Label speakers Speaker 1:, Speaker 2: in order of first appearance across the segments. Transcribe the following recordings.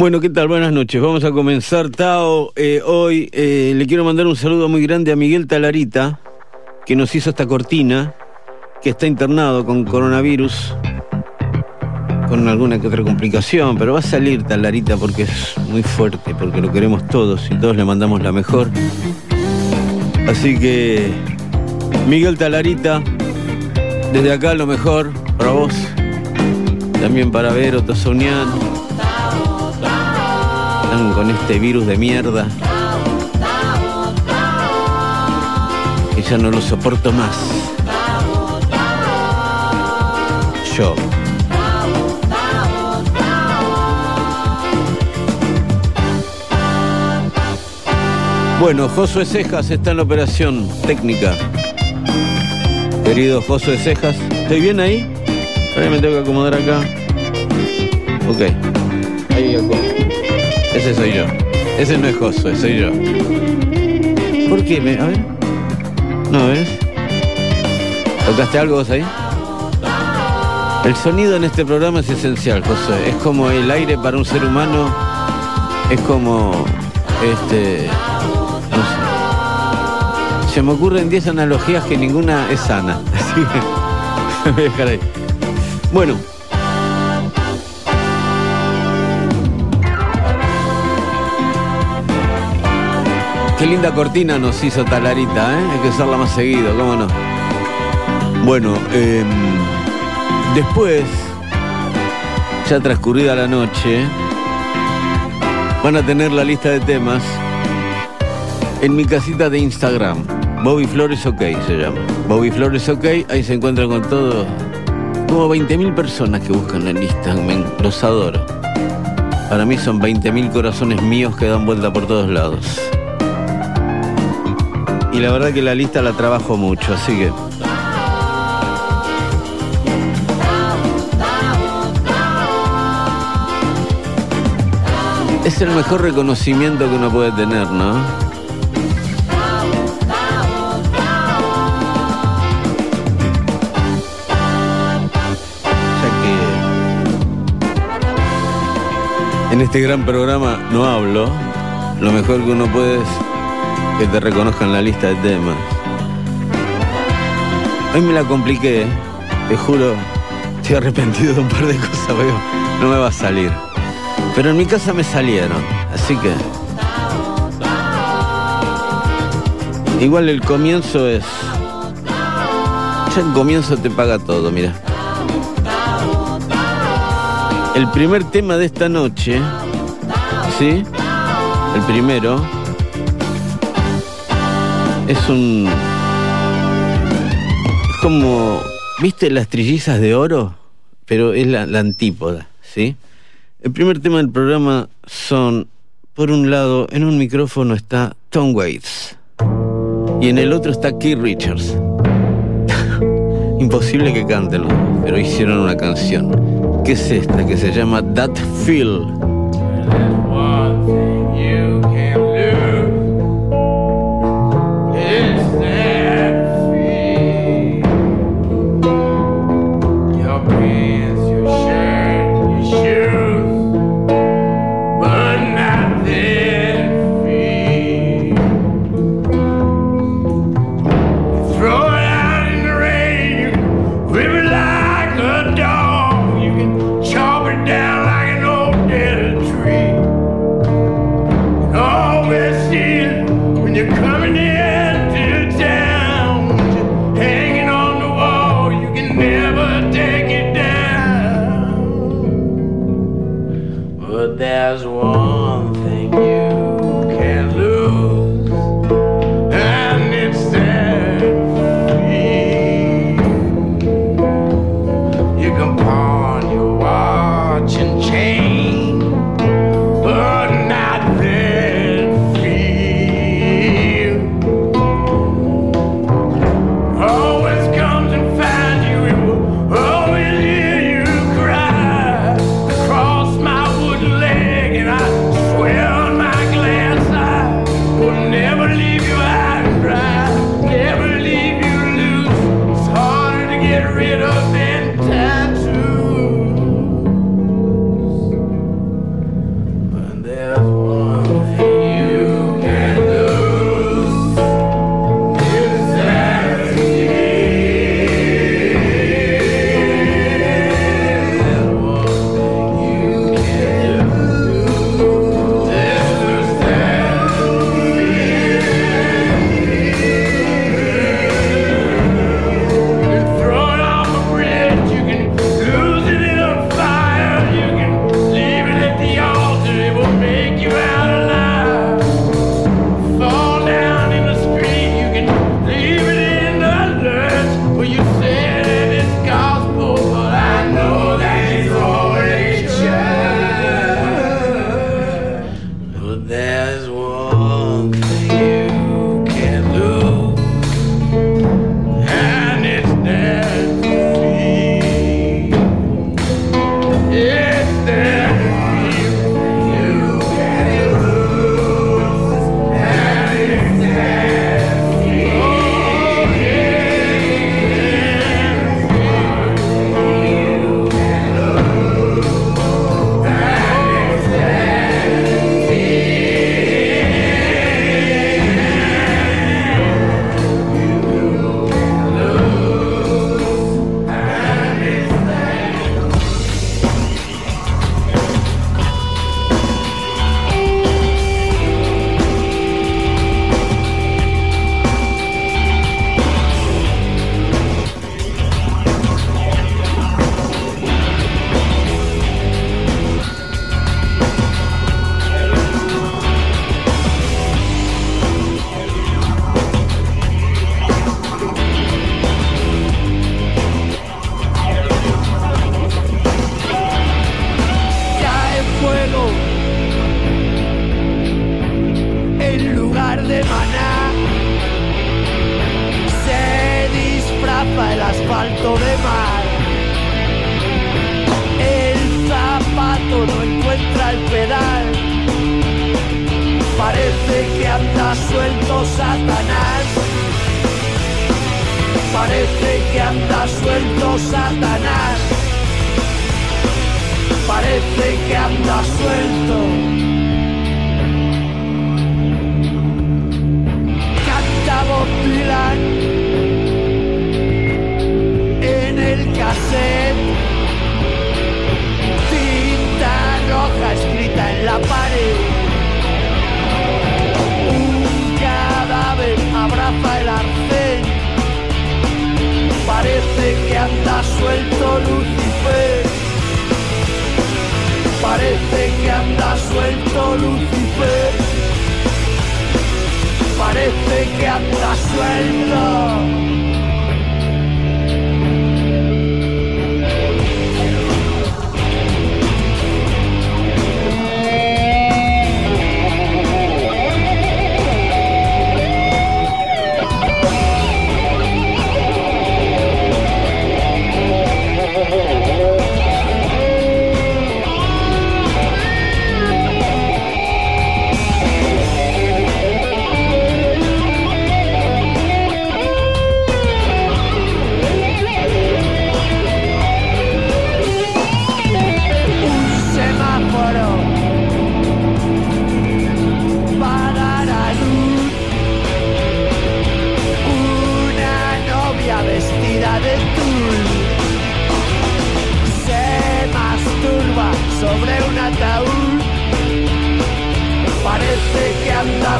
Speaker 1: Bueno, ¿qué tal? Buenas noches. Vamos a comenzar, Tao. Eh, hoy eh, le quiero mandar un saludo muy grande a Miguel Talarita, que nos hizo esta cortina, que está internado con coronavirus, con alguna que otra complicación, pero va a salir Talarita porque es muy fuerte, porque lo queremos todos y todos le mandamos la mejor. Así que, Miguel Talarita, desde acá lo mejor para vos, también para Vero Tosonian con este virus de mierda. Que ya no lo soporto más. Yo. Bueno, Josué Cejas está en la operación técnica. Querido Josué Cejas, ¿estoy bien ahí? Ahora me tengo que acomodar acá. Ok. Ahí. Ese soy yo. Ese no es Josué, soy yo. ¿Por qué? Me, a ver. No, ¿ves? ¿Tocaste algo vos ahí? El sonido en este programa es esencial, Josué. Es como el aire para un ser humano. Es como. Este. No sé. Se me ocurren 10 analogías que ninguna es sana. Así que. voy a dejar ahí. Bueno. Qué linda cortina nos hizo Talarita, ¿eh? Hay que usarla más seguido, ¿cómo no? Bueno, eh, después, ya transcurrida la noche, van a tener la lista de temas en mi casita de Instagram. Bobby Flores OK se llama. Bobby Flores OK, ahí se encuentran con todo. Como 20.000 personas que buscan la lista, los adoro. Para mí son 20.000 corazones míos que dan vuelta por todos lados. Y la verdad que la lista la trabajo mucho, así que... Es el mejor reconocimiento que uno puede tener, ¿no? Ya que en este gran programa no hablo, lo mejor que uno puede es que te reconozcan la lista de temas. Hoy me la compliqué, te juro, estoy arrepentido de un par de cosas, pero no me va a salir. Pero en mi casa me salieron, así que... Igual el comienzo es... Ya el comienzo te paga todo, mira. El primer tema de esta noche, ¿sí? El primero, es un. Es como. ¿Viste las trillizas de oro? Pero es la, antípoda, ¿sí? El primer tema del programa son. Por un lado, en un micrófono está Tom Waits. Y en el otro está Keith Richards. Imposible que canten, pero hicieron una canción. ¿Qué es esta? Que se llama That Feel.
Speaker 2: Satanás. Parece que anda suelto. Canta Bob en el cassette. Tinta roja escrita en la
Speaker 3: pared. Parece que
Speaker 4: anda suelto Lucifer. Parece que anda suelto Lucifer. Parece que anda suelto.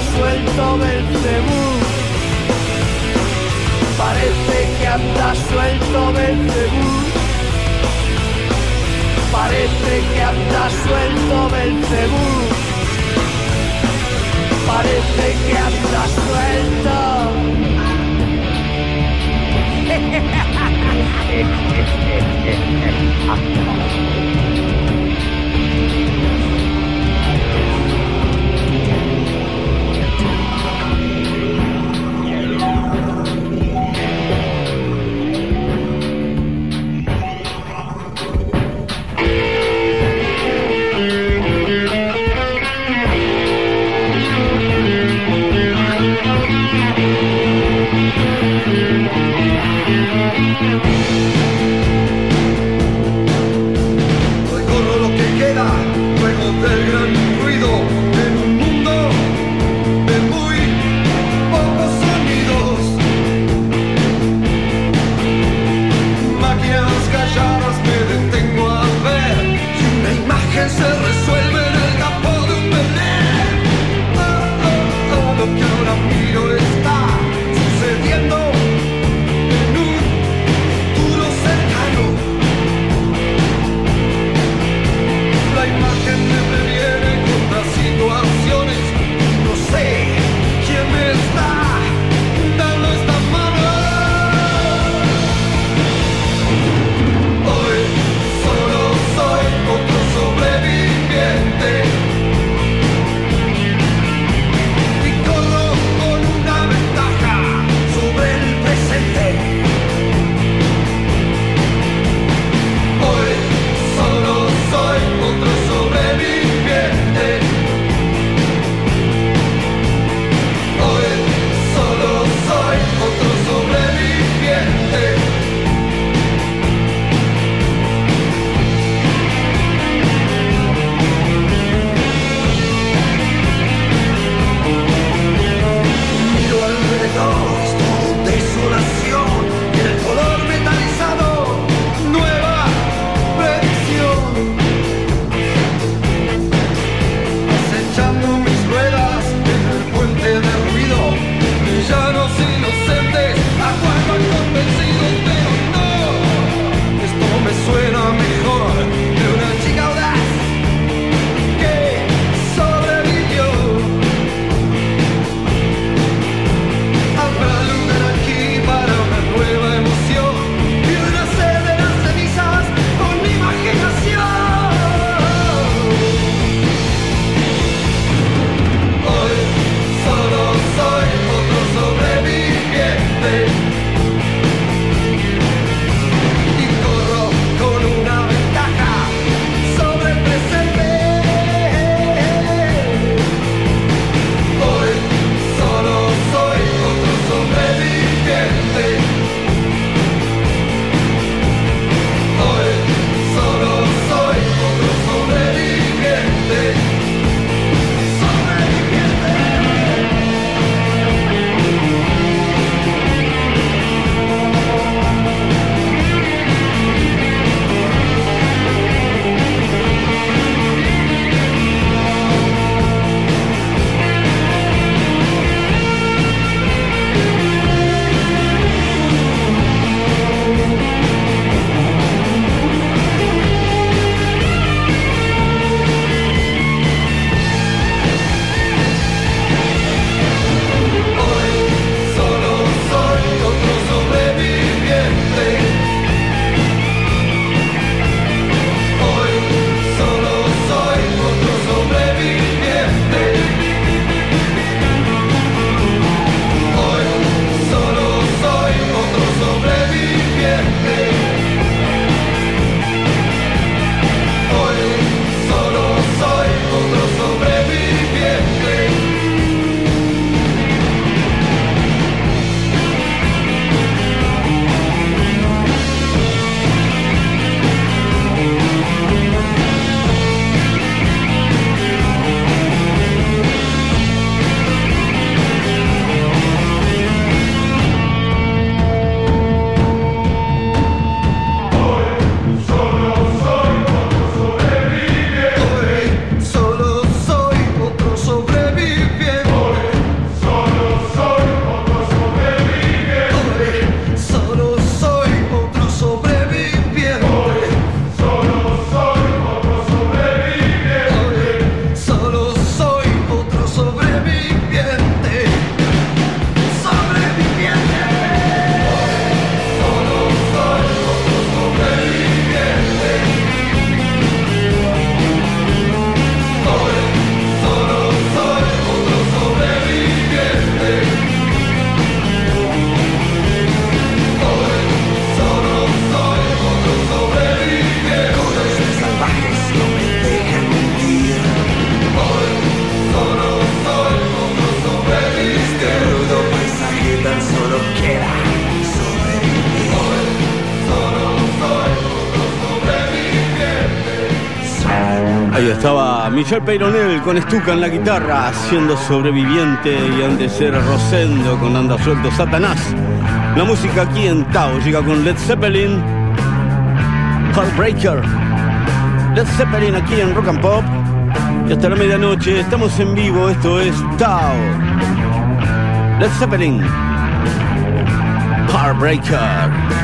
Speaker 4: suelto Belcebú. Parece que anda suelto Belcebú. Parece que anda suelto Belcebú. Parece que anda suelto. Michel Peyronel con Stuka en la guitarra, siendo sobreviviente y antes era Rosendo con Anda Suelto Satanás. La música aquí en Tao llega con Led Zeppelin, Heartbreaker. Led Zeppelin aquí en Rock and Pop. Y hasta la medianoche estamos en vivo, esto es Tao. Led Zeppelin, Heartbreaker.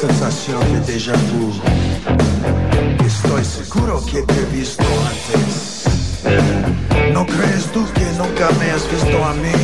Speaker 4: sensación de déjà vu. Estoy seguro que te he visto antes. ¿No crees tú que nunca me has visto a mí?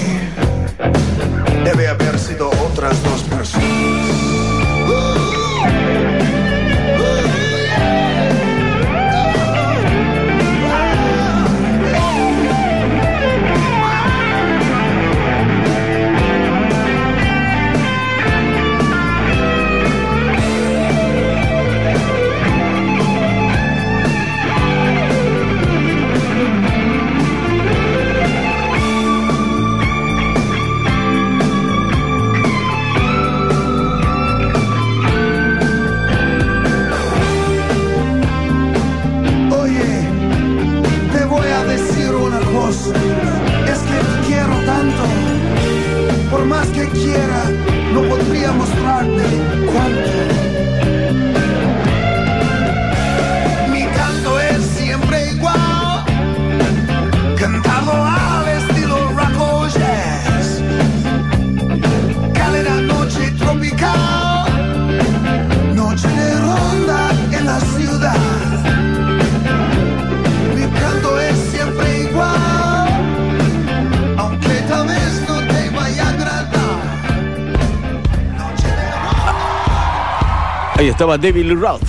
Speaker 5: estaba David Lee Roth.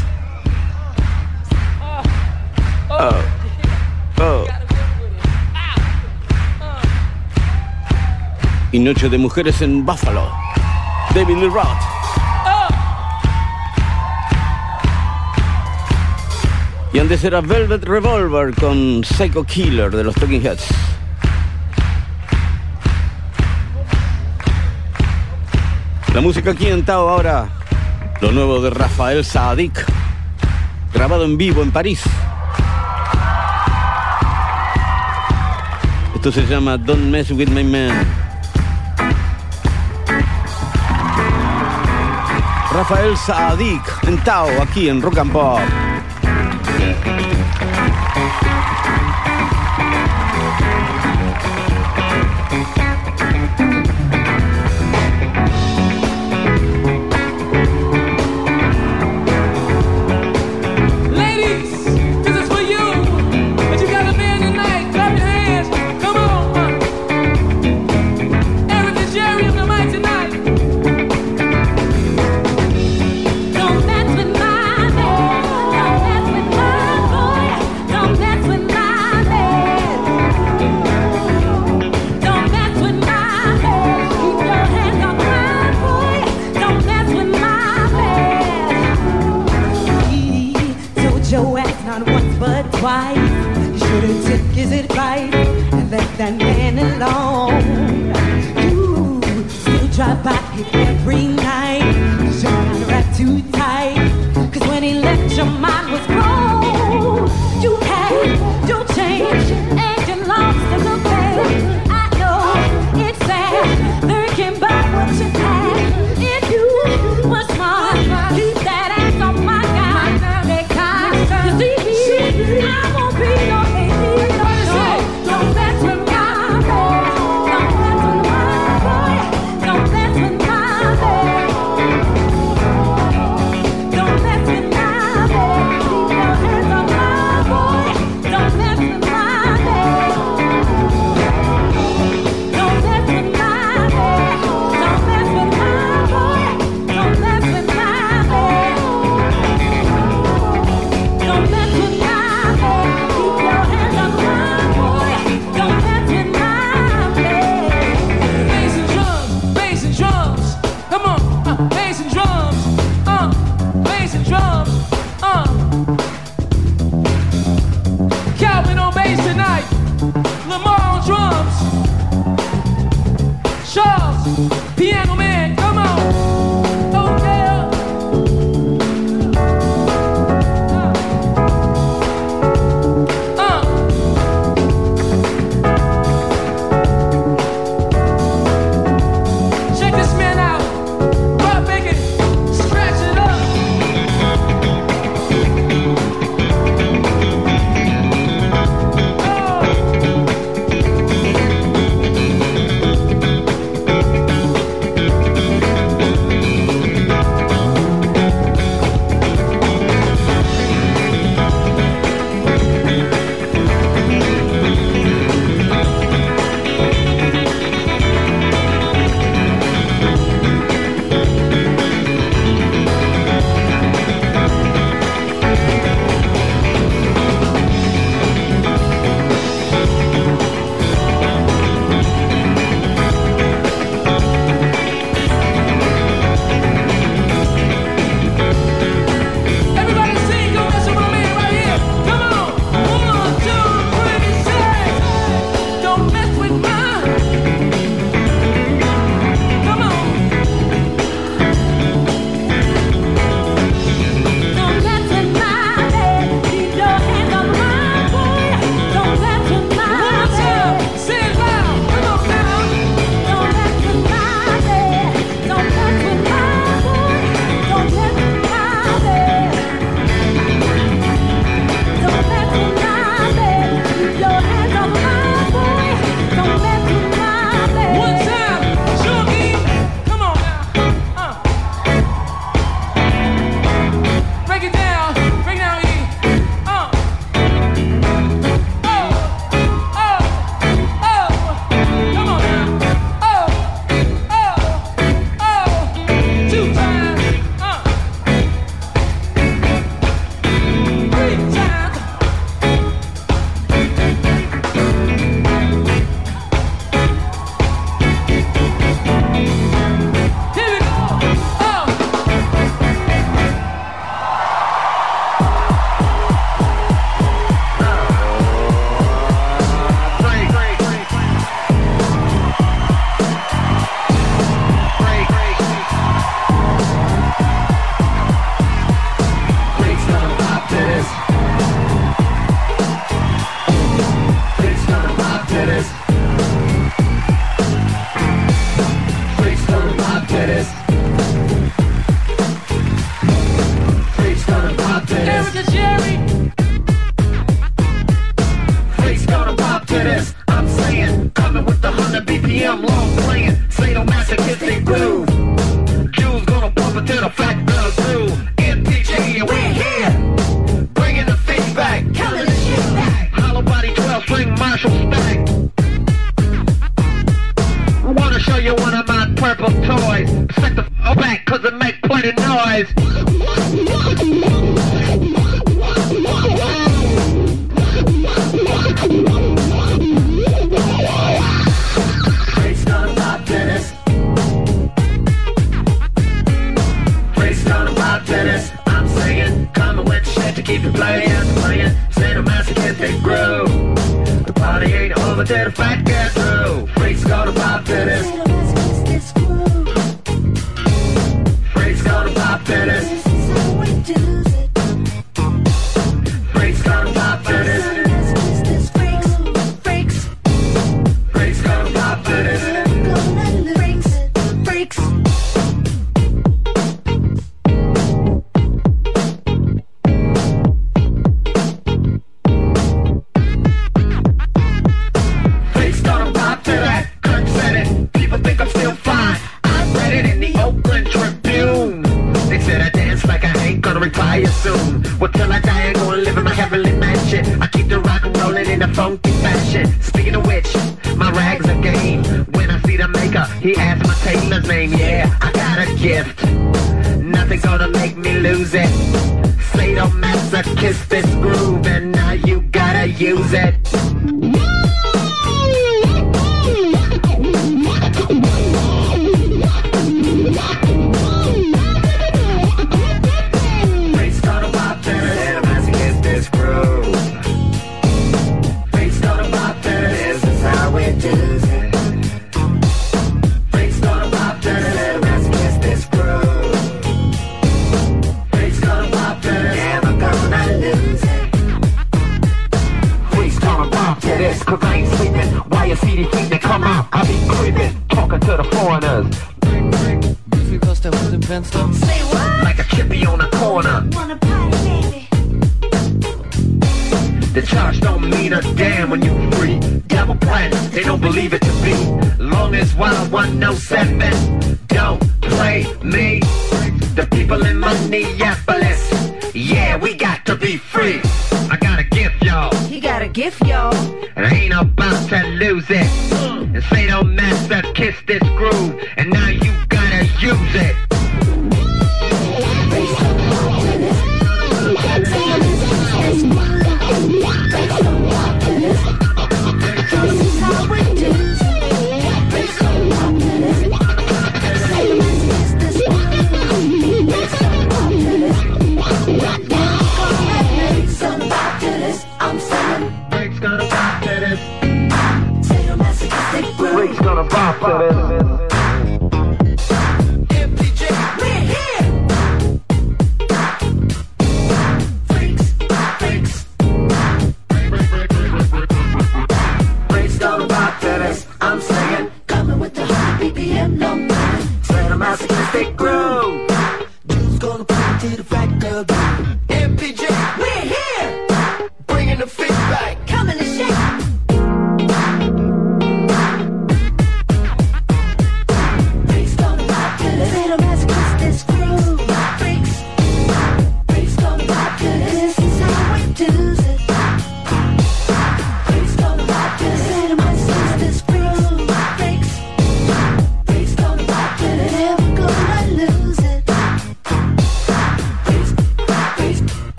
Speaker 5: Oh. oh. Oh. Y Noche de Mujeres en Buffalo. David Lee Roth. Oh. Y antes era Velvet Revolver con Psycho Killer de los Talking Heads. La música aquí en Tao ahora lo nuevo de Rafael Saadik, grabado en vivo en París. Esto se llama Don't Mess With My Man. Rafael Saadik, en Tao, aquí en Rock and Pop.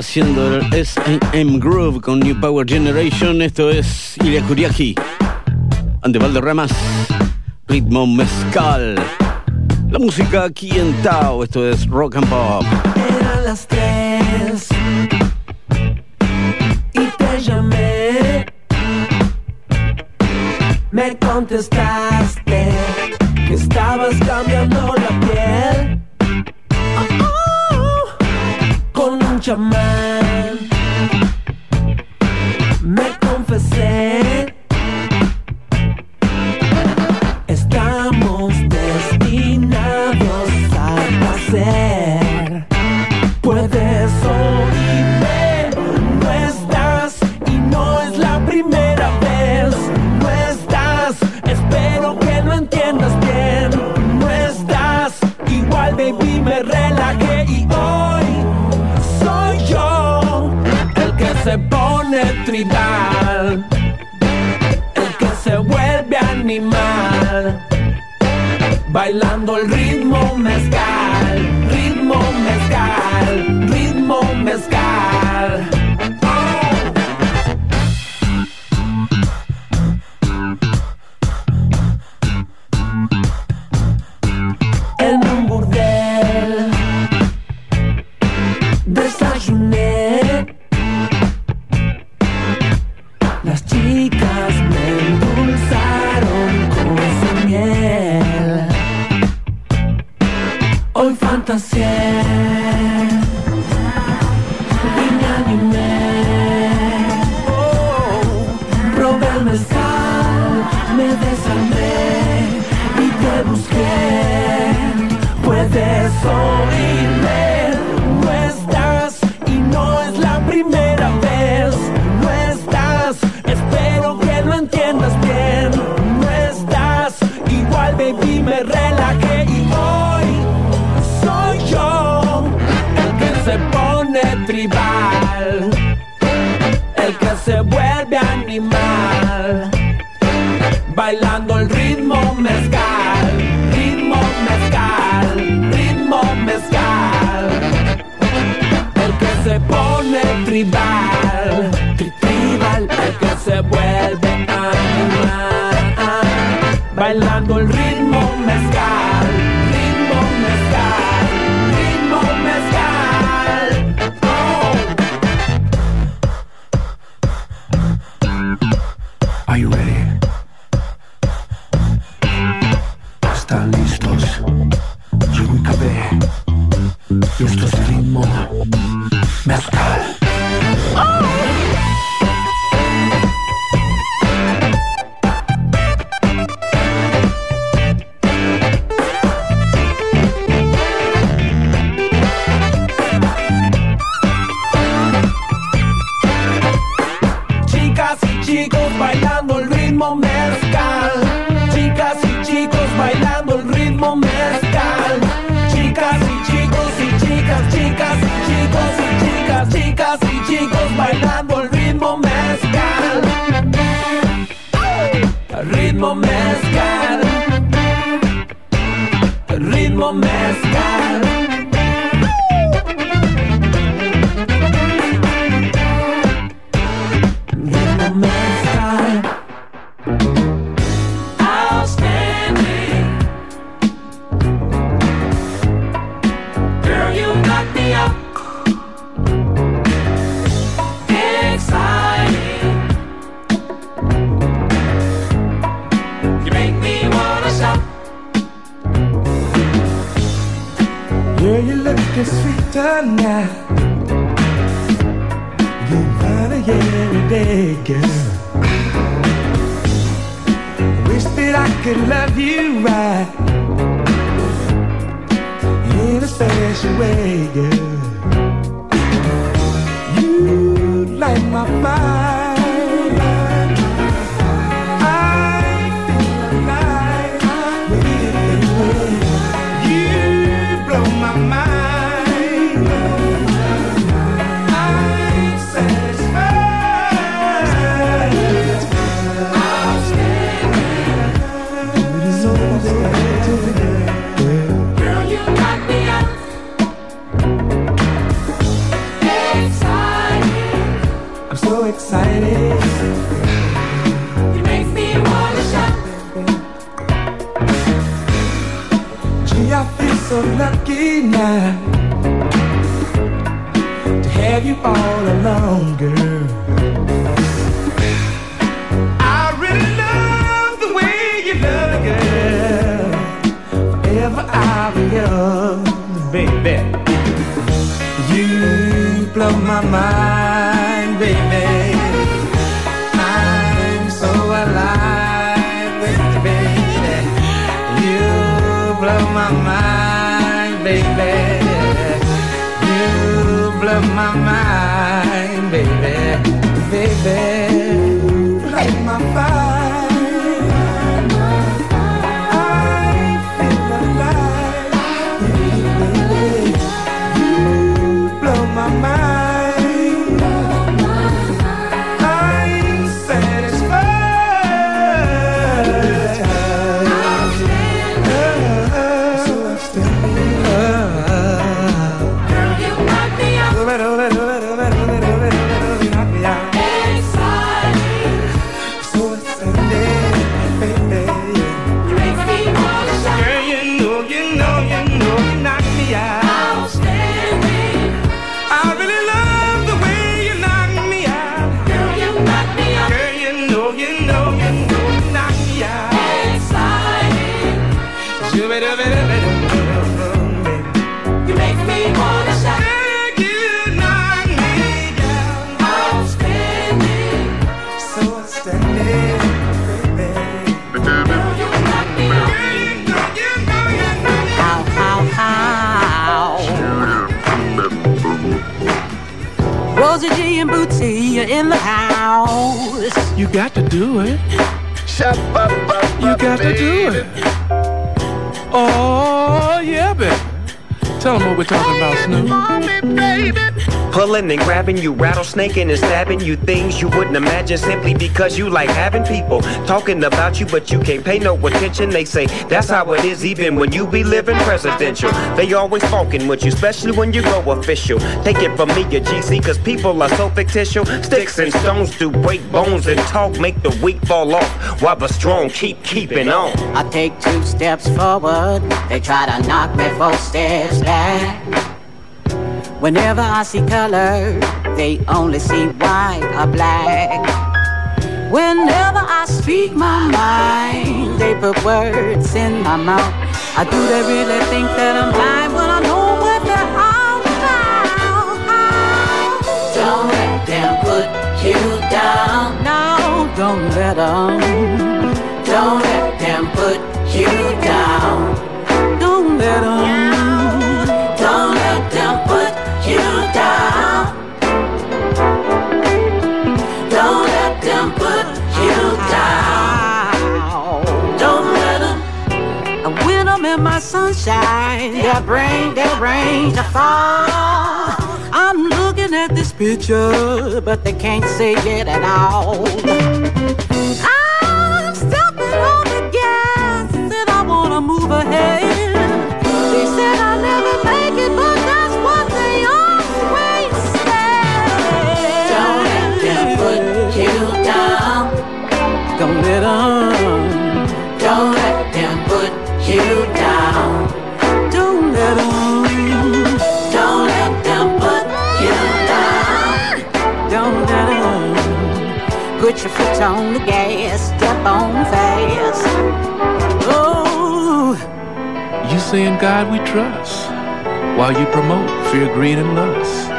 Speaker 1: haciendo el SM Groove con New Power Generation. Esto es Ilya Kuriaki, ante Valderramas, ritmo mezcal. La música aquí en Tao, esto es rock and pop.
Speaker 2: Eran las tres y te llamé. Me contestaste. mezcal me desandé y te busqué. Puedes oírme, no estás y no es la primera vez. No estás, espero que lo entiendas bien. No estás, igual baby me relajé y hoy soy yo el que se pone tribal se vuelve animal. Bailando el ritmo mezcal, ritmo mezcal, ritmo mezcal. El que se pone tribal, tri tribal, el que se vuelve animal. Bailando el ritmo
Speaker 4: Mario, baby. You
Speaker 2: blow my mind, baby. I'm so alive baby. You blow my mind, baby. My
Speaker 6: Bootsy are in the house.
Speaker 2: You got to do it. Shut up, up, You got to do it. Oh, yeah, baby. Tell them what we're talking about, Snoop.
Speaker 7: Pulling and grabbing you, rattlesnaking and stabbing you things you wouldn't imagine simply because you like having people talking about you, but you can't pay no attention. They say that's how it is, even when you be living presidential. They always talking with you, especially when you go official. Take it from me, a GC, cause people are so fictitious. Sticks and stones do break bones, and talk make the weak fall off, while the strong keep keeping on.
Speaker 6: I take two steps forward, they try to knock me four steps back. Whenever I see color, they only see white or black. Whenever I speak my mind, they put words in my mouth. I do they really think that I'm blind when I know what they're all about? Ah. Don't let them put you down. No, don't let them. Don't let them put you down. Sunshine, their brain, their rain to fall. I'm looking at this picture, but they can't say it at all. Put your foot on the gas, step on fast. Oh.
Speaker 2: You say in God we trust, while you promote fear, greed, and lust.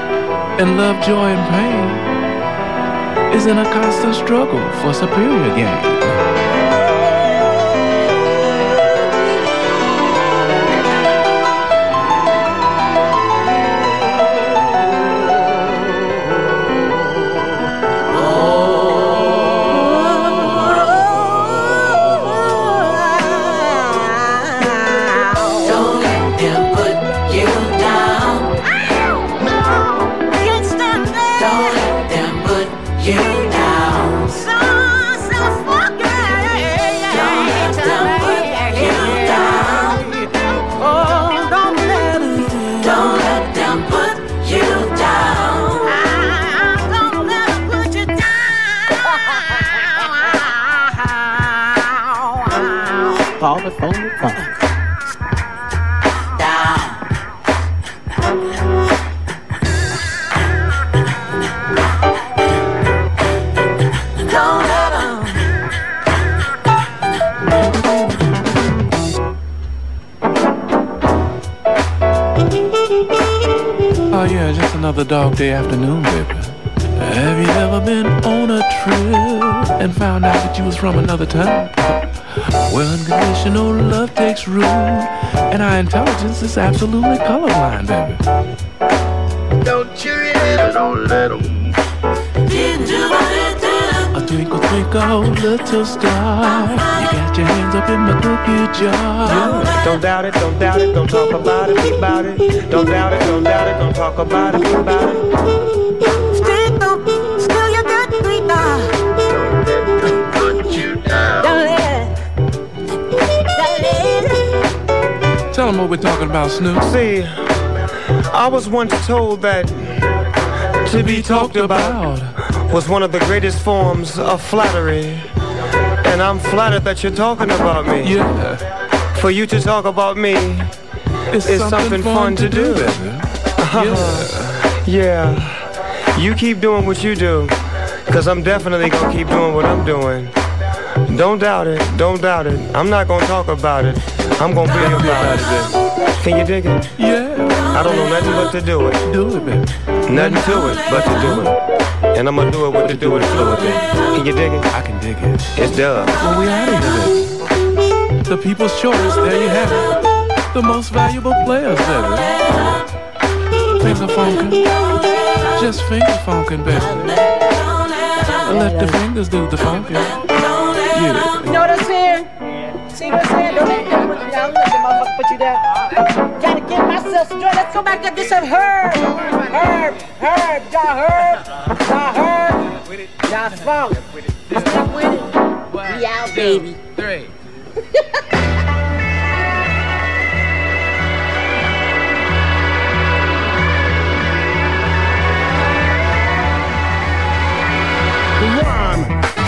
Speaker 2: And love, joy, and pain is in a constant struggle for superior gain.
Speaker 3: Is absolutely colorblind, baby.
Speaker 6: Don't you ever don't let 'em.
Speaker 3: A twinkle, twinkle, little star. You got your hands up in my cookie jar.
Speaker 8: Don't doubt it, don't doubt it, don't talk about it, be about it. Don't doubt it, don't doubt it, don't talk about it, be about it.
Speaker 3: Them what we're talking about, Snoop.
Speaker 8: See, I was once told that to be talked about was one of the greatest forms of flattery. And I'm flattered that you're talking about me.
Speaker 3: Yeah.
Speaker 8: For you to talk about me
Speaker 3: It's,
Speaker 8: is something, fun, to do. yeah. You keep doing what you do, because I'm definitely going to keep doing what I'm doing. Don't doubt it. Don't doubt it. I'm not going to talk about it. I'm to be about it. baby. Can you dig it?
Speaker 3: Yeah.
Speaker 8: I don't know nothing but to do it.
Speaker 3: Do it, baby.
Speaker 8: Nothing to it but to do it. And I'm going to do it with the do it fluid, baby. Can you dig it?
Speaker 3: I can dig it.
Speaker 8: It's dub.
Speaker 3: Well, we out of here. The people's choice, there you have it. The most valuable players, baby. Finger funkin'. Just finger funkin', baby. Let the fingers do the funkin'.
Speaker 5: You down. Gotta get myself straight. Let's go back and get some herb. Herb, herb, y'all herb, y'all herb, y'all funk. Stick with it. We out, baby.
Speaker 9: Three.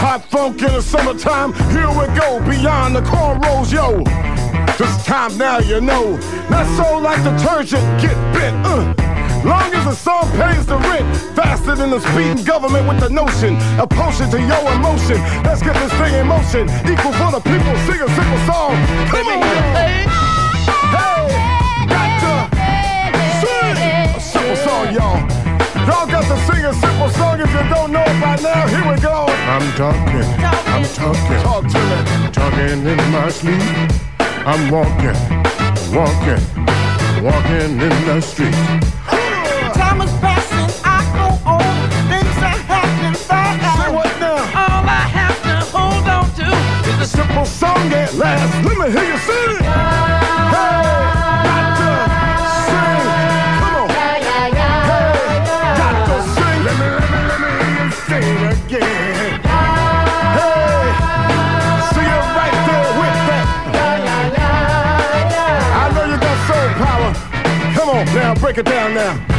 Speaker 10: Hot funk in the summertime. Here we go, beyond the cornrows, yo. This time now you know. Not so like detergent, get bent. Uh. Long as the song pays the rent, faster than the speeding government with the notion, a potion to your emotion. Let's get this thing in motion. Equal for the people, sing a simple song. Come on, hey, hey, got to sing a simple song, y'all. Y'all got to sing a simple song if you don't know it by now. Here we go. I'm talking, I'm talking, talk to me. Talking in my sleep. I'm walking, walking, walking in the street.
Speaker 11: Time is passing, I go on. Things are happening fast.
Speaker 10: Say what now?
Speaker 11: All I have to hold on to is
Speaker 10: A simple song at last. Let me hear you sing it. Break it down now.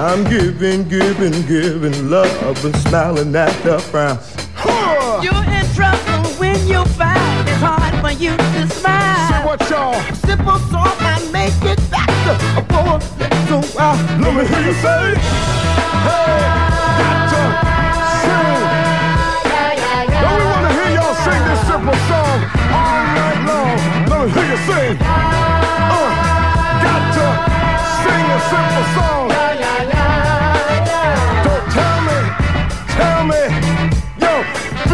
Speaker 11: I'm
Speaker 10: giving, giving, giving love and smiling at the frown.
Speaker 11: You're in trouble when you find it's hard for you to smile.
Speaker 10: Say what y'all?
Speaker 11: Simple song, I make it to a poor little while.
Speaker 10: Let me hear you say. Hey, doctor, sing. Don't we want to hear y'all sing this simple song all night long? Let me hear you sing. Uh, doctor, sing a simple song.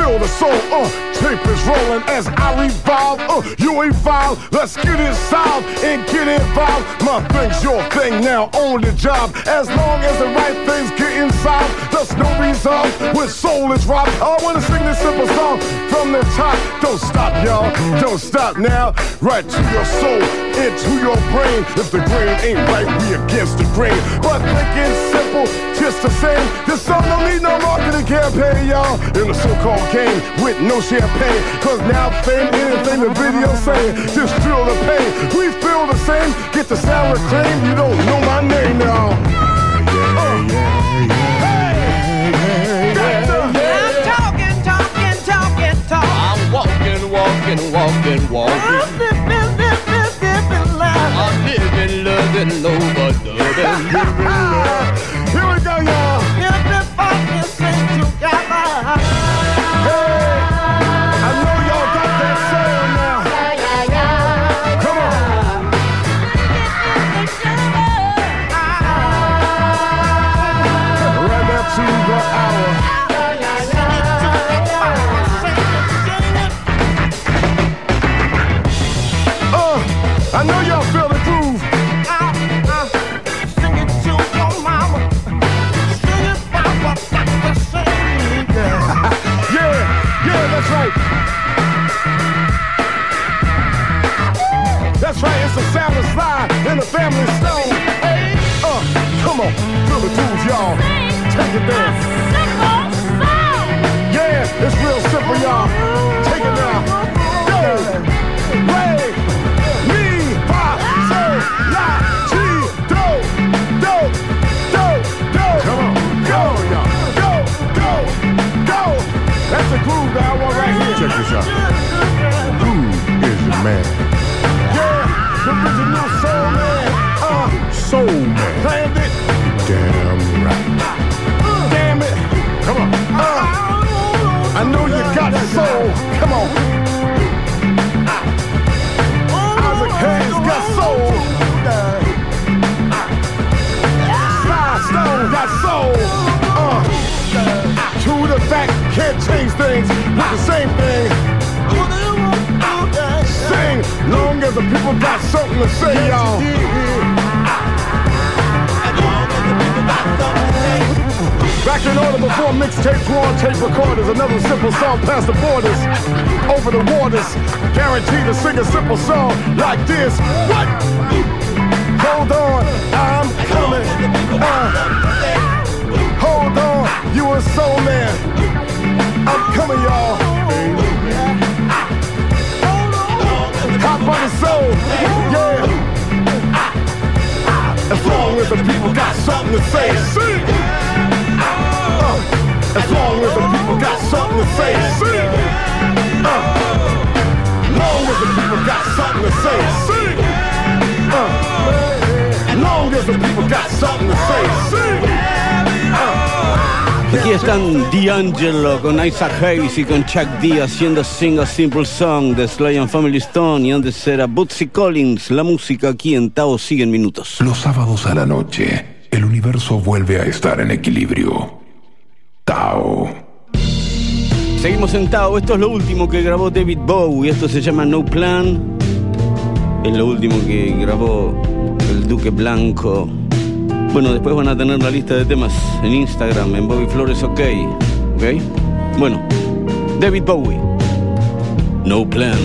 Speaker 10: Feel the soul. Uh, tape is rolling as I revolve. Uh, you evolve. Let's get it solved and get involved. My thing's your thing now on the job. As long as the right things get inside, there's no resolve when soul is robbed. I wanna sing this simple song from the top. Don't stop, y'all. Don't stop now. Right to your soul, into your brain. If the grain ain't right, we against the grain. But thinking simple, just the same. This song don't need no marketing campaign, y'all. In the so-called game with no champagne. Cause now fame, anything the video saying, just feel the pain. We feel the same. Get the sour cream. You don't know my name now. Uh.
Speaker 2: I'm talking, talking, talking, talking.
Speaker 11: I'm walking, walking, walking,
Speaker 2: living,
Speaker 11: loving, overdubing.
Speaker 10: To say, y'all. Back in order before mixtapes were on tape recorders. Another simple song past the borders, over the waters. Guaranteed to sing a simple song like this. What? Hold on, I'm coming. Uh, hold on, you a soul man. I'm coming, y'all. The soul, yeah. As long as the people got something to say. Uh, as long as the people got something to say. Uh, long as the people got something to say. Uh, long as the people got something to say.
Speaker 1: Aquí están D'Angelo con Isaac Hayes y con Chuck D haciendo Sing a Simple Song de Sly and Family Stone y antes era Bootsy Collins. La música aquí en Tao sigue en minutos.
Speaker 12: Los sábados a la noche, el universo vuelve a estar en equilibrio. Tao.
Speaker 1: Seguimos en Tao. Esto es lo último que grabó David Bowie. Esto se llama No Plan. Es lo último que grabó el Duque Blanco. Bueno, después van a tener la lista de temas en Instagram, en Bobby Flores OK. ¿Ok? Bueno, David Bowie. No Plan.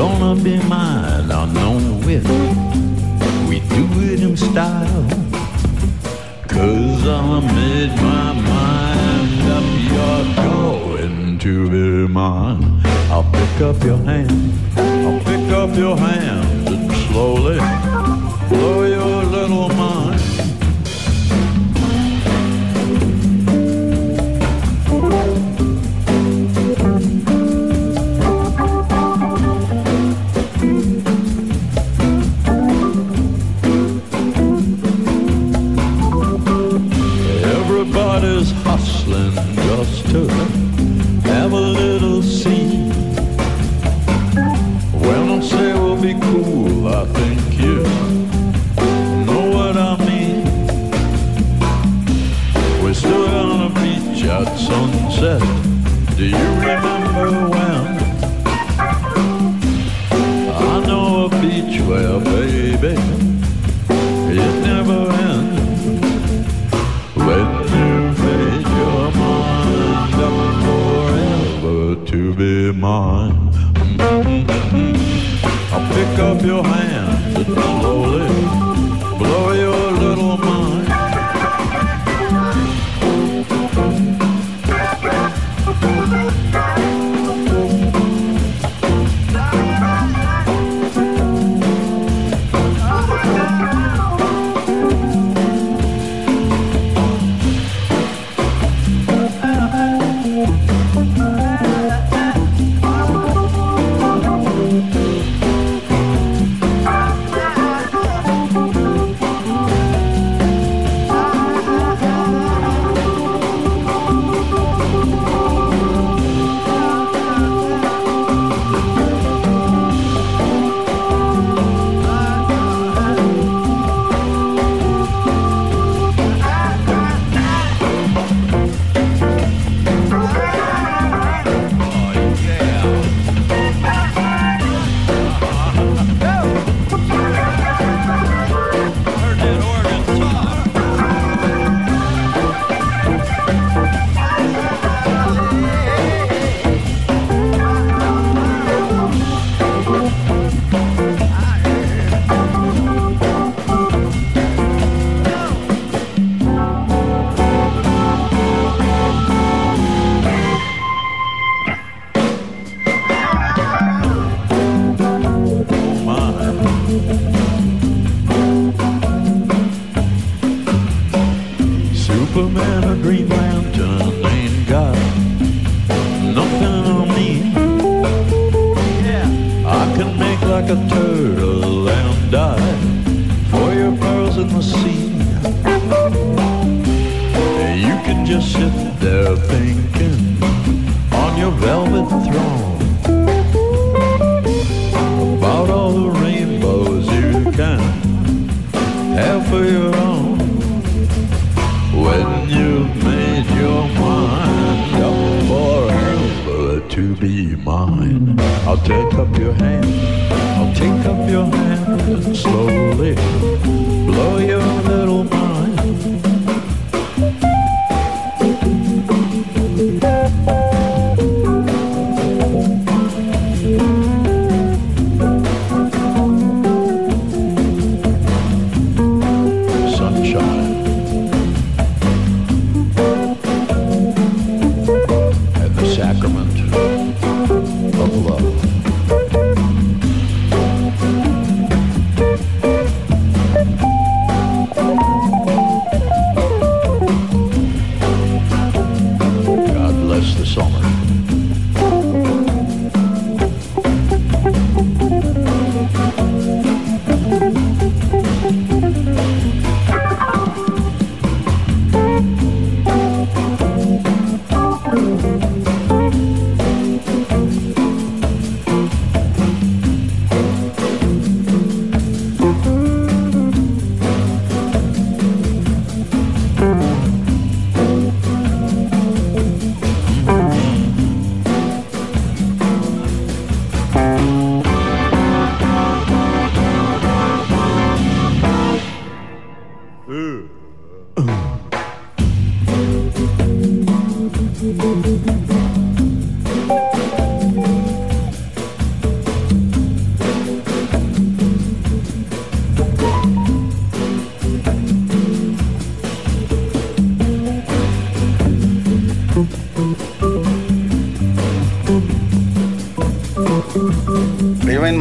Speaker 13: gonna be mine, I know it. We do it in style, cause I made my mind up, you're going to be mine. I'll pick up your hand, I'll pick up your hand, and slowly, slowly
Speaker 14: up your
Speaker 13: hands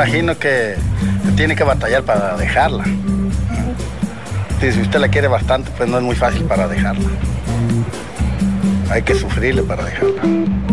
Speaker 13: imagino que tiene que batallar para dejarla. Si usted la quiere bastante, pues no es muy fácil para dejarla. Hay que sufrirle para dejarla.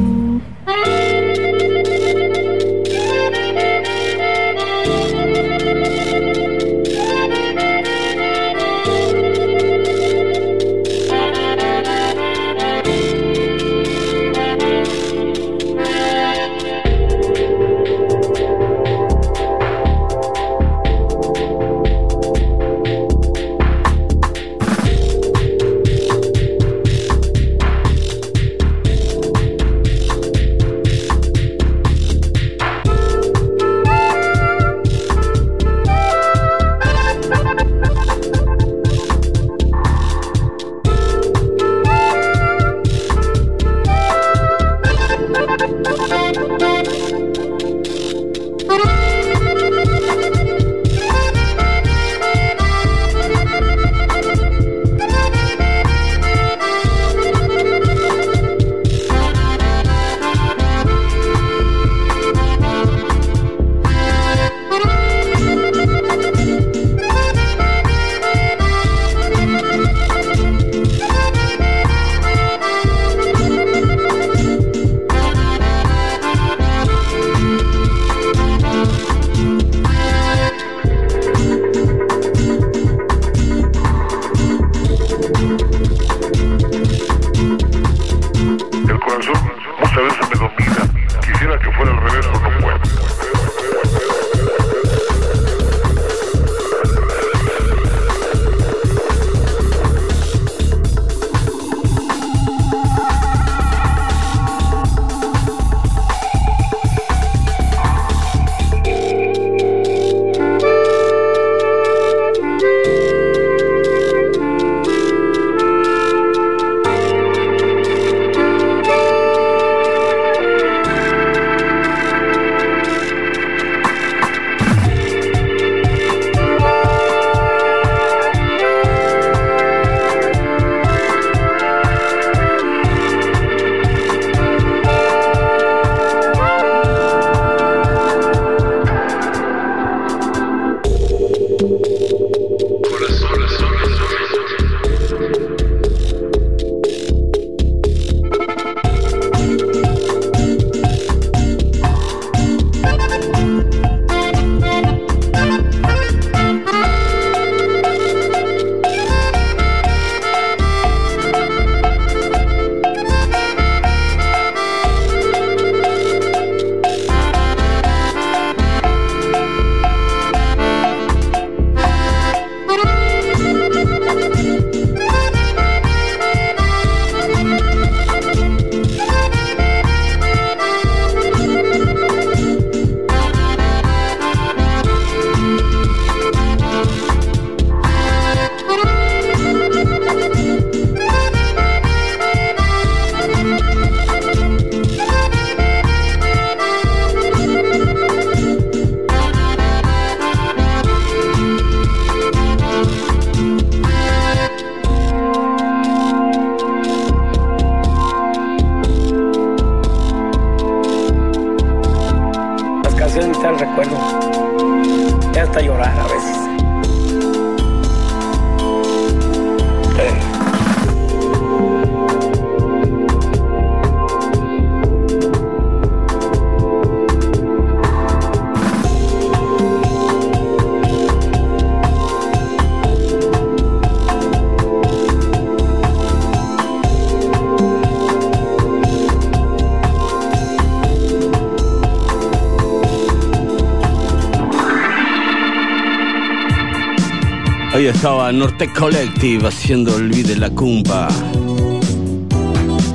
Speaker 1: Norte Collective haciendo Olvide la Cumpa.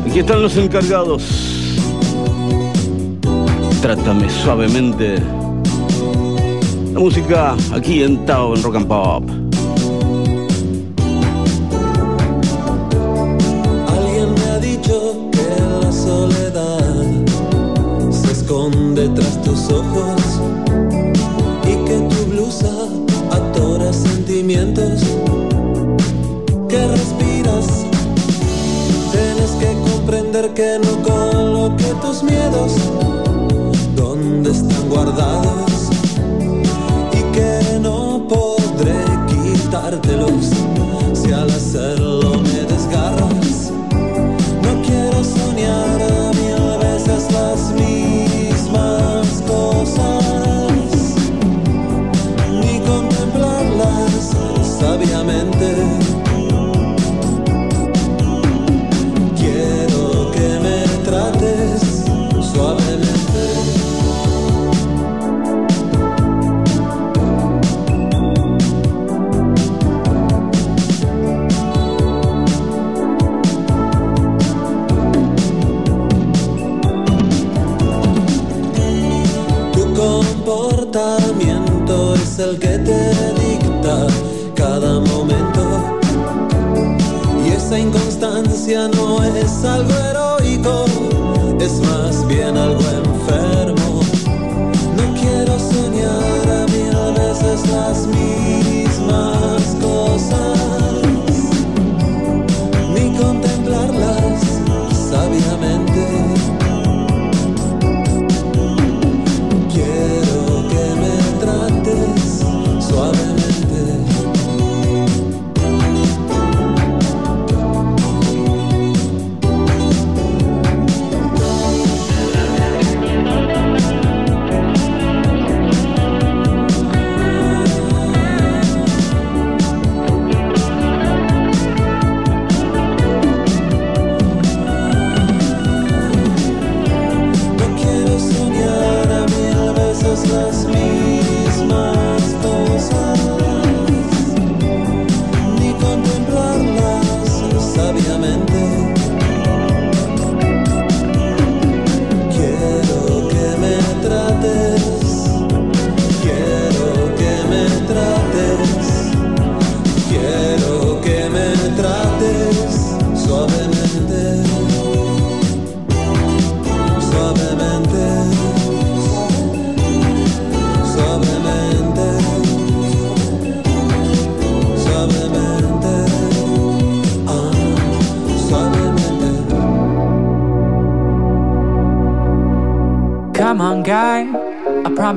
Speaker 1: Aquí están los encargados. Trátame suavemente. La música aquí en Tao en Rock and Pop.
Speaker 15: Tus miedos. Donde están guardados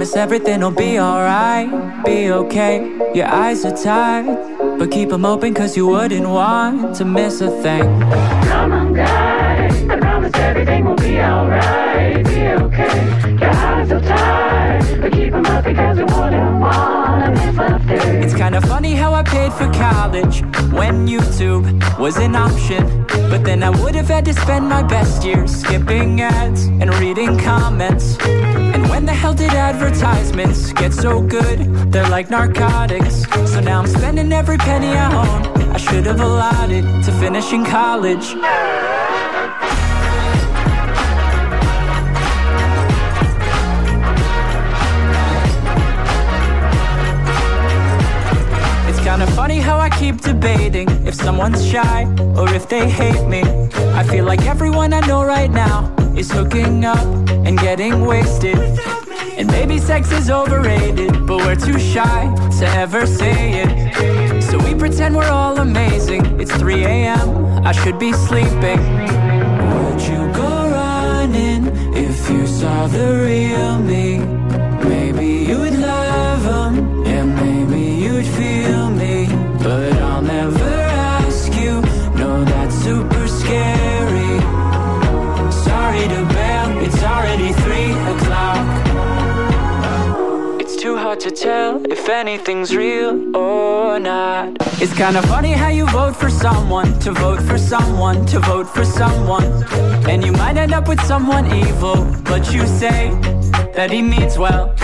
Speaker 16: promise everything will be alright. Be okay. Your eyes are tired, but keep them open cause you wouldn't want to miss a thing.
Speaker 17: Come on, guys. I promise everything will be alright. Be okay. Your eyes are tired, but keep 'em up because we wouldn't wanna miss a thing.
Speaker 16: It's kind of funny how I paid for college when YouTube was an option. But then I would have had to spend my best years skipping ads and reading comments. And when the hell did advertisements get so good? They're like narcotics. So now I'm spending every penny I own. I should have allotted to finishing college. Keep debating if someone's shy or if they hate me. I feel like everyone I know right now is hooking up and getting wasted. And maybe sex is overrated, but we're too shy to ever say it. So we pretend we're all amazing. It's 3 a.m., I should be sleeping. Would you go running if you saw the real me? If anything's real or not. It's kinda funny how you vote for someone, to vote for someone, to vote for someone. And you might end up with someone evil, but you say that he means well.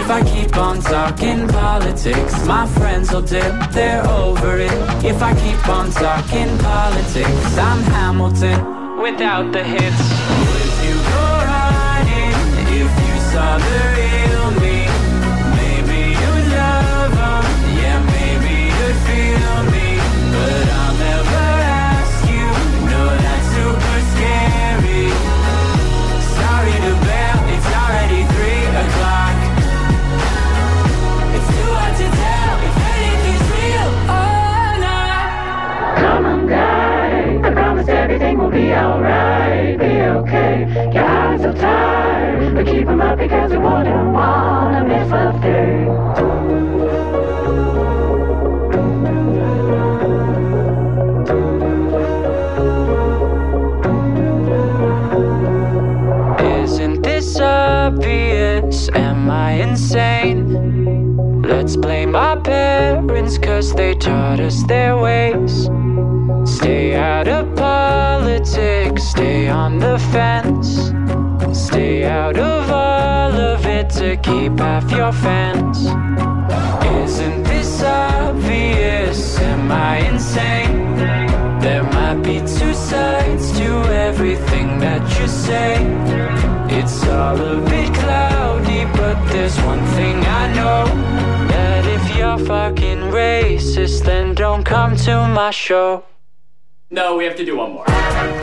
Speaker 16: If I keep on talking politics, my friends will dip, they're over it. If I keep on talking politics, I'm Hamilton without the hits. Would you go riding if you saw the
Speaker 17: alright. Be okay. Your eyes are tired, but keep 'em up because we wouldn't wanna miss a thing.
Speaker 16: Isn't this obvious? Am I insane? Let's blame our parents cause they taught us their ways. Stay out of politics, on the fence. Stay out of all of it to keep half your fans. Isn't this obvious? Am I insane? There might be two sides to everything that you say. It's all a bit cloudy, but there's one thing I know. That if you're fucking racist, then don't come to my show.
Speaker 18: No, we have to do one more.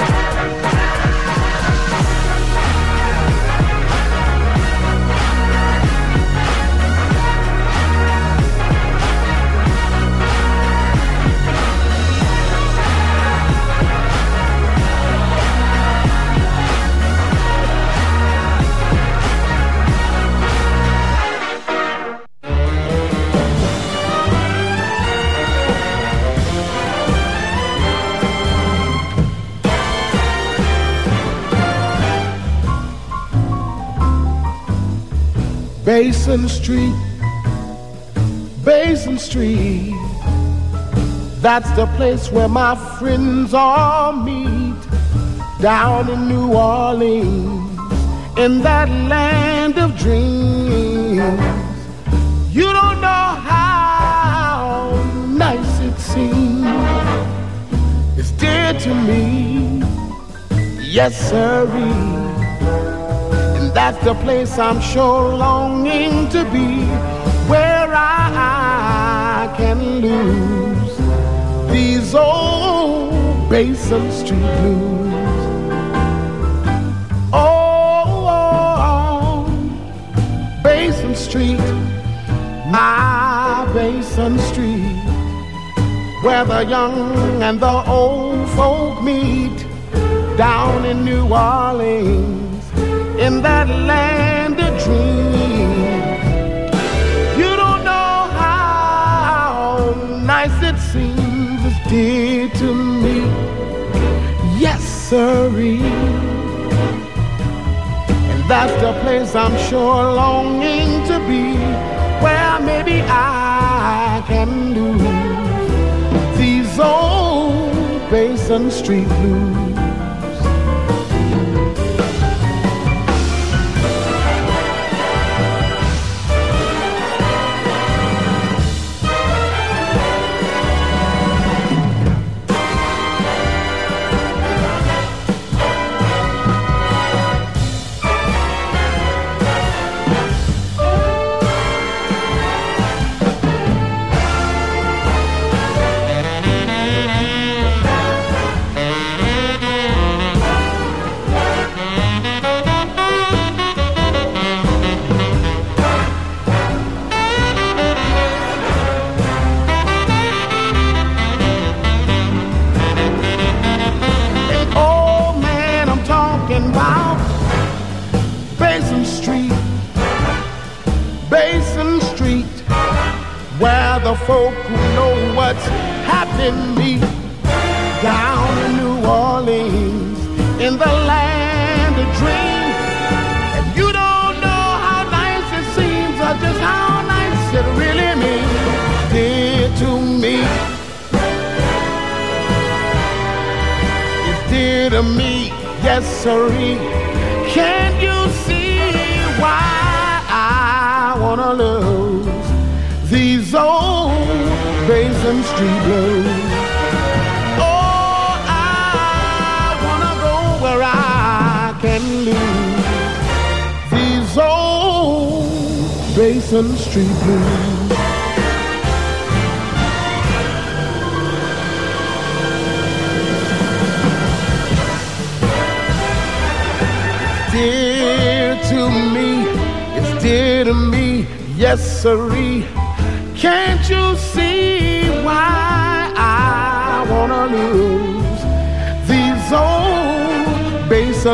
Speaker 19: Basin Street, Basin Street. That's the place where my friends all meet. Down in New Orleans, in that land of dreams. You don't know how nice it seems. It's dear to me, yes, sirree. That's the place I'm sure longing to be, where I can lose these old Basin Street blues. Oh, oh Basin Street, my Basin Street, where the young and the old folk meet down in New Orleans in that land of dreams. You don't know how nice it seems, dear to me. Yes, sirree. And that's the place I'm sure longing to be, where maybe I can lose these old Basin Street blues.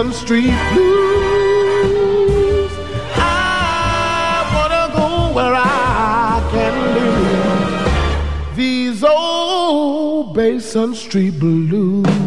Speaker 19: Basin Street blues? I wanna go where I can lose these old Basin Street blues.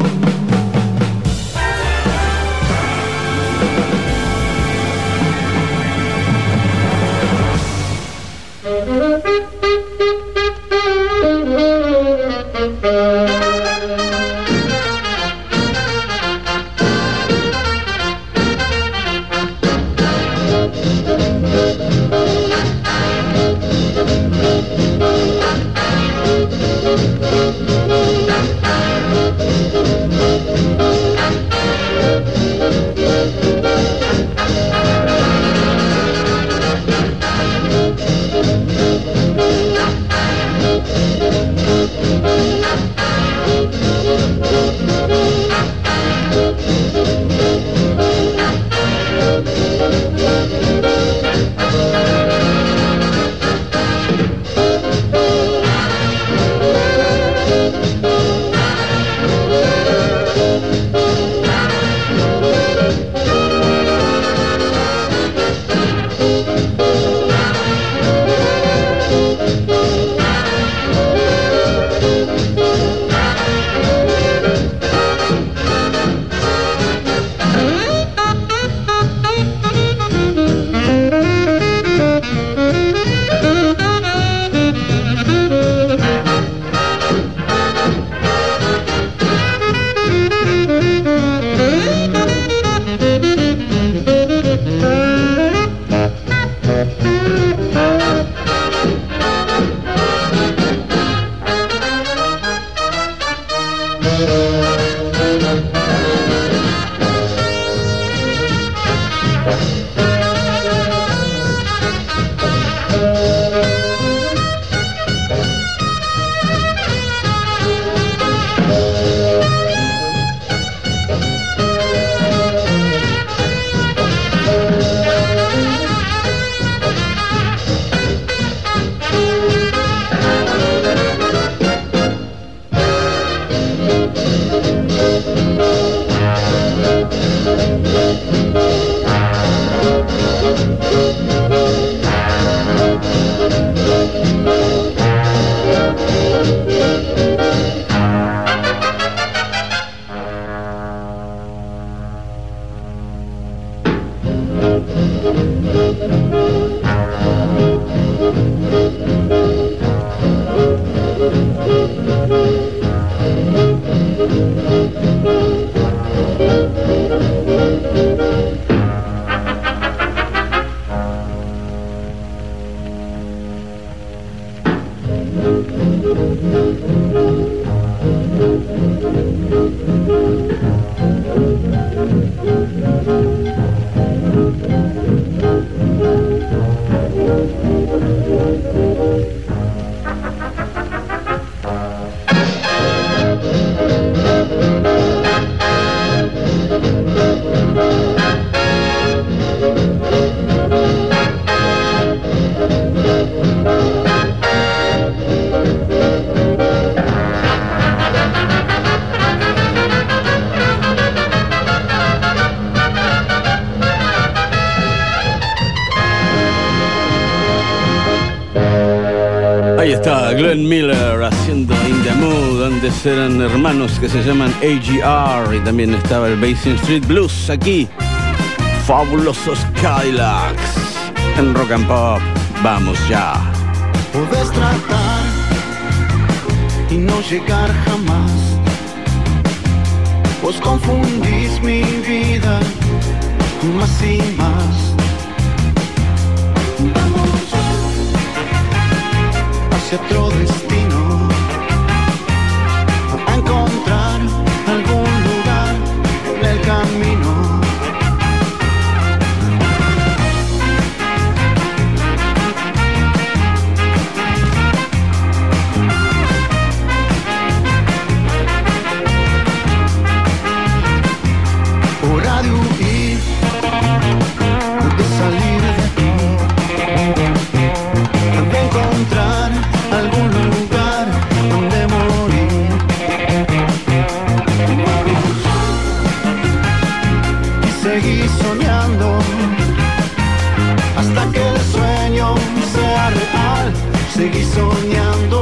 Speaker 1: Hermanos que se llaman AGR y también estaba el Basin Street Blues aquí. Fabulosos Cadillacs en Rock and Pop. Vamos ya.
Speaker 4: Puedes tratar y no llegar jamás. Vos confundís mi vida más y más. Vamos hacia otro destino, camino.
Speaker 2: seguí soñando.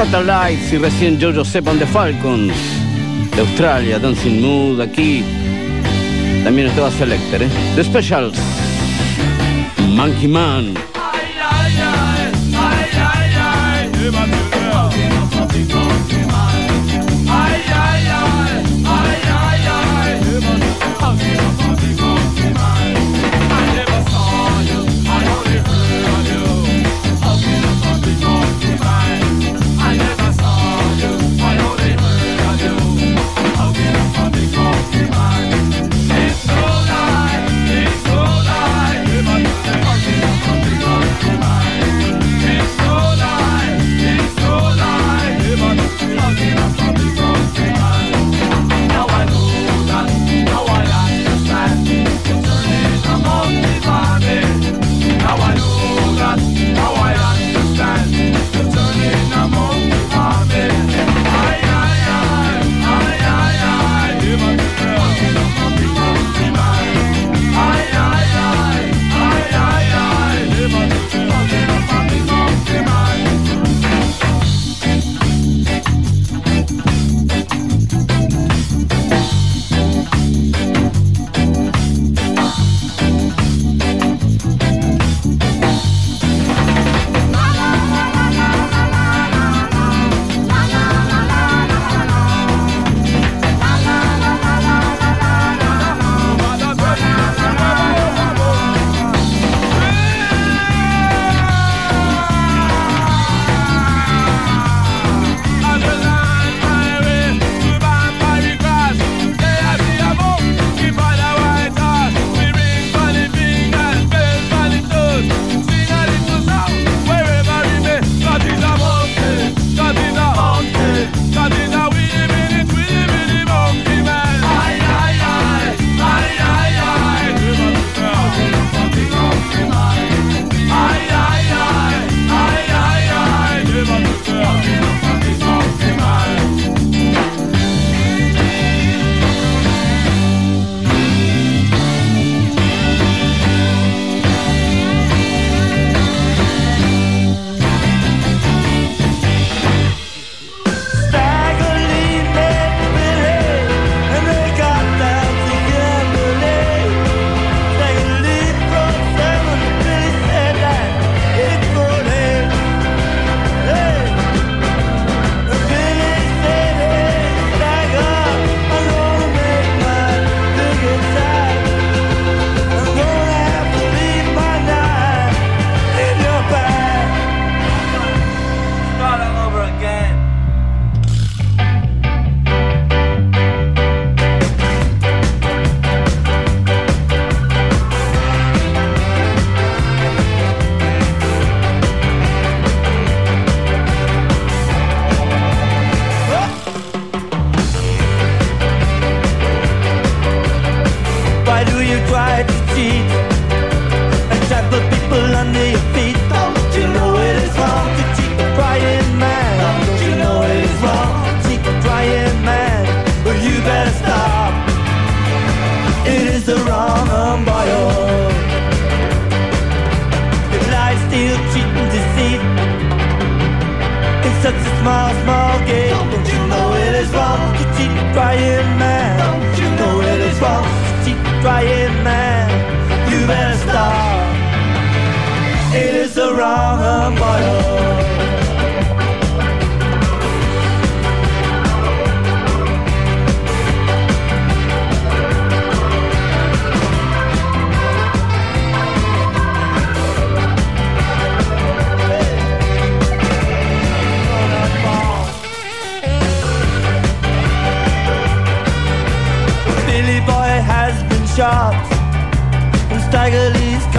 Speaker 2: Catalytes y recién Jojo Sepan de Falcons de Australia, Dancing Mood aquí. También estaba Selector, ¿eh? The Specials, Monkey Man. Ay, ay, ay,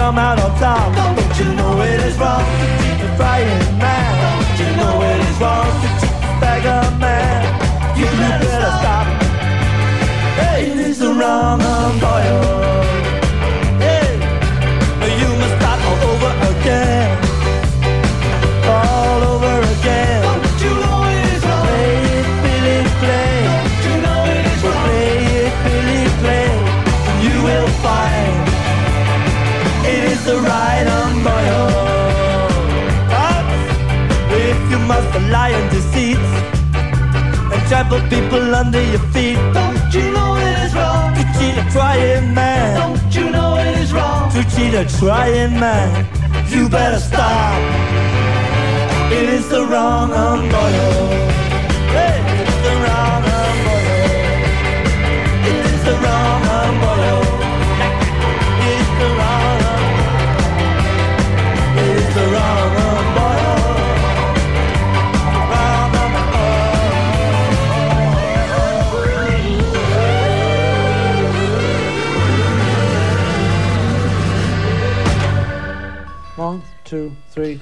Speaker 2: come out on top. the people under your feet. Don't you know it is wrong to cheat a trying man? Don't you know it is wrong to cheat a trying man? You better stop. It is the wrong
Speaker 20: umbrella. three,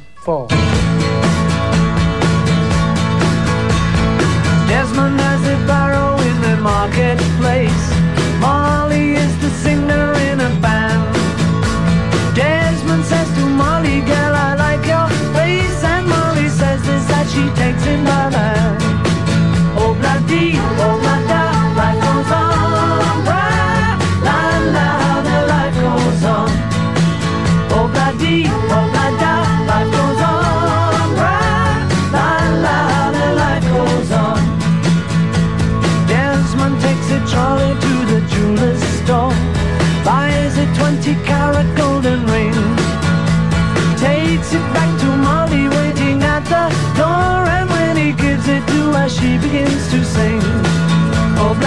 Speaker 2: Oh,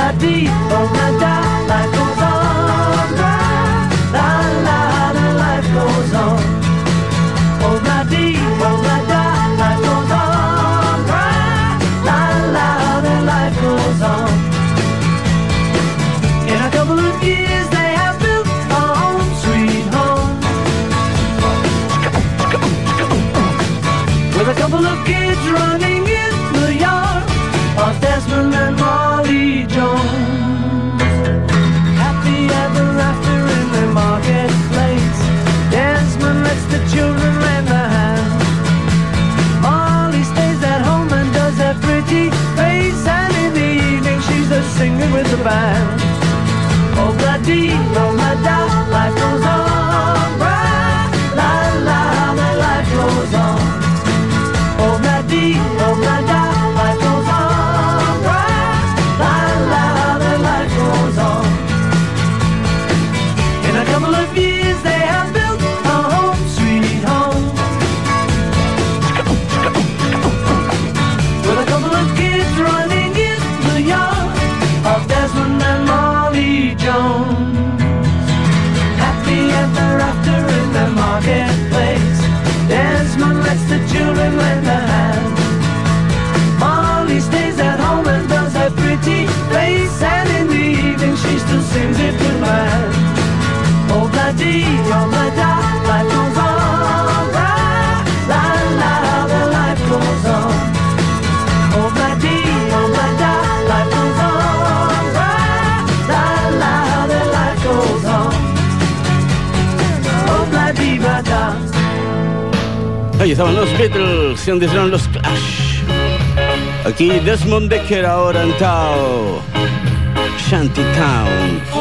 Speaker 2: life goes on, la la, life goes on. Oh, oh, life goes on, la la, the life goes on. In a couple of years they have built a home sweet home. With a couple of kids running. band. Oh, bloody, oh, my
Speaker 1: darling. estaban los Beatles, se antes eran los Clash. Aquí Desmond Decker ahora en Tao, Shantytown.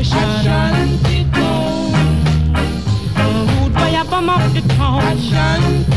Speaker 21: Ashanti town. Rude by a bomb up the town.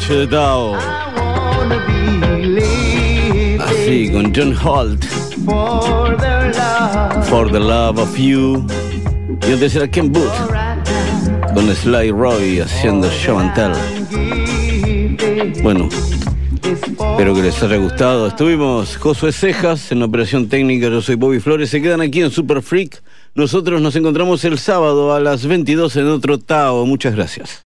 Speaker 1: noche Así, con John Holt. For the love, of you. Y antes era Ken Booth. Con Sly Roy haciendo show and tell. Bueno, Espero que les haya gustado. Estuvimos Josué Cejas en la operación técnica. Yo soy Bobby Flores. Se quedan aquí en Super Freak. Nosotros nos encontramos el sábado a las 22 en otro Tao. Muchas gracias.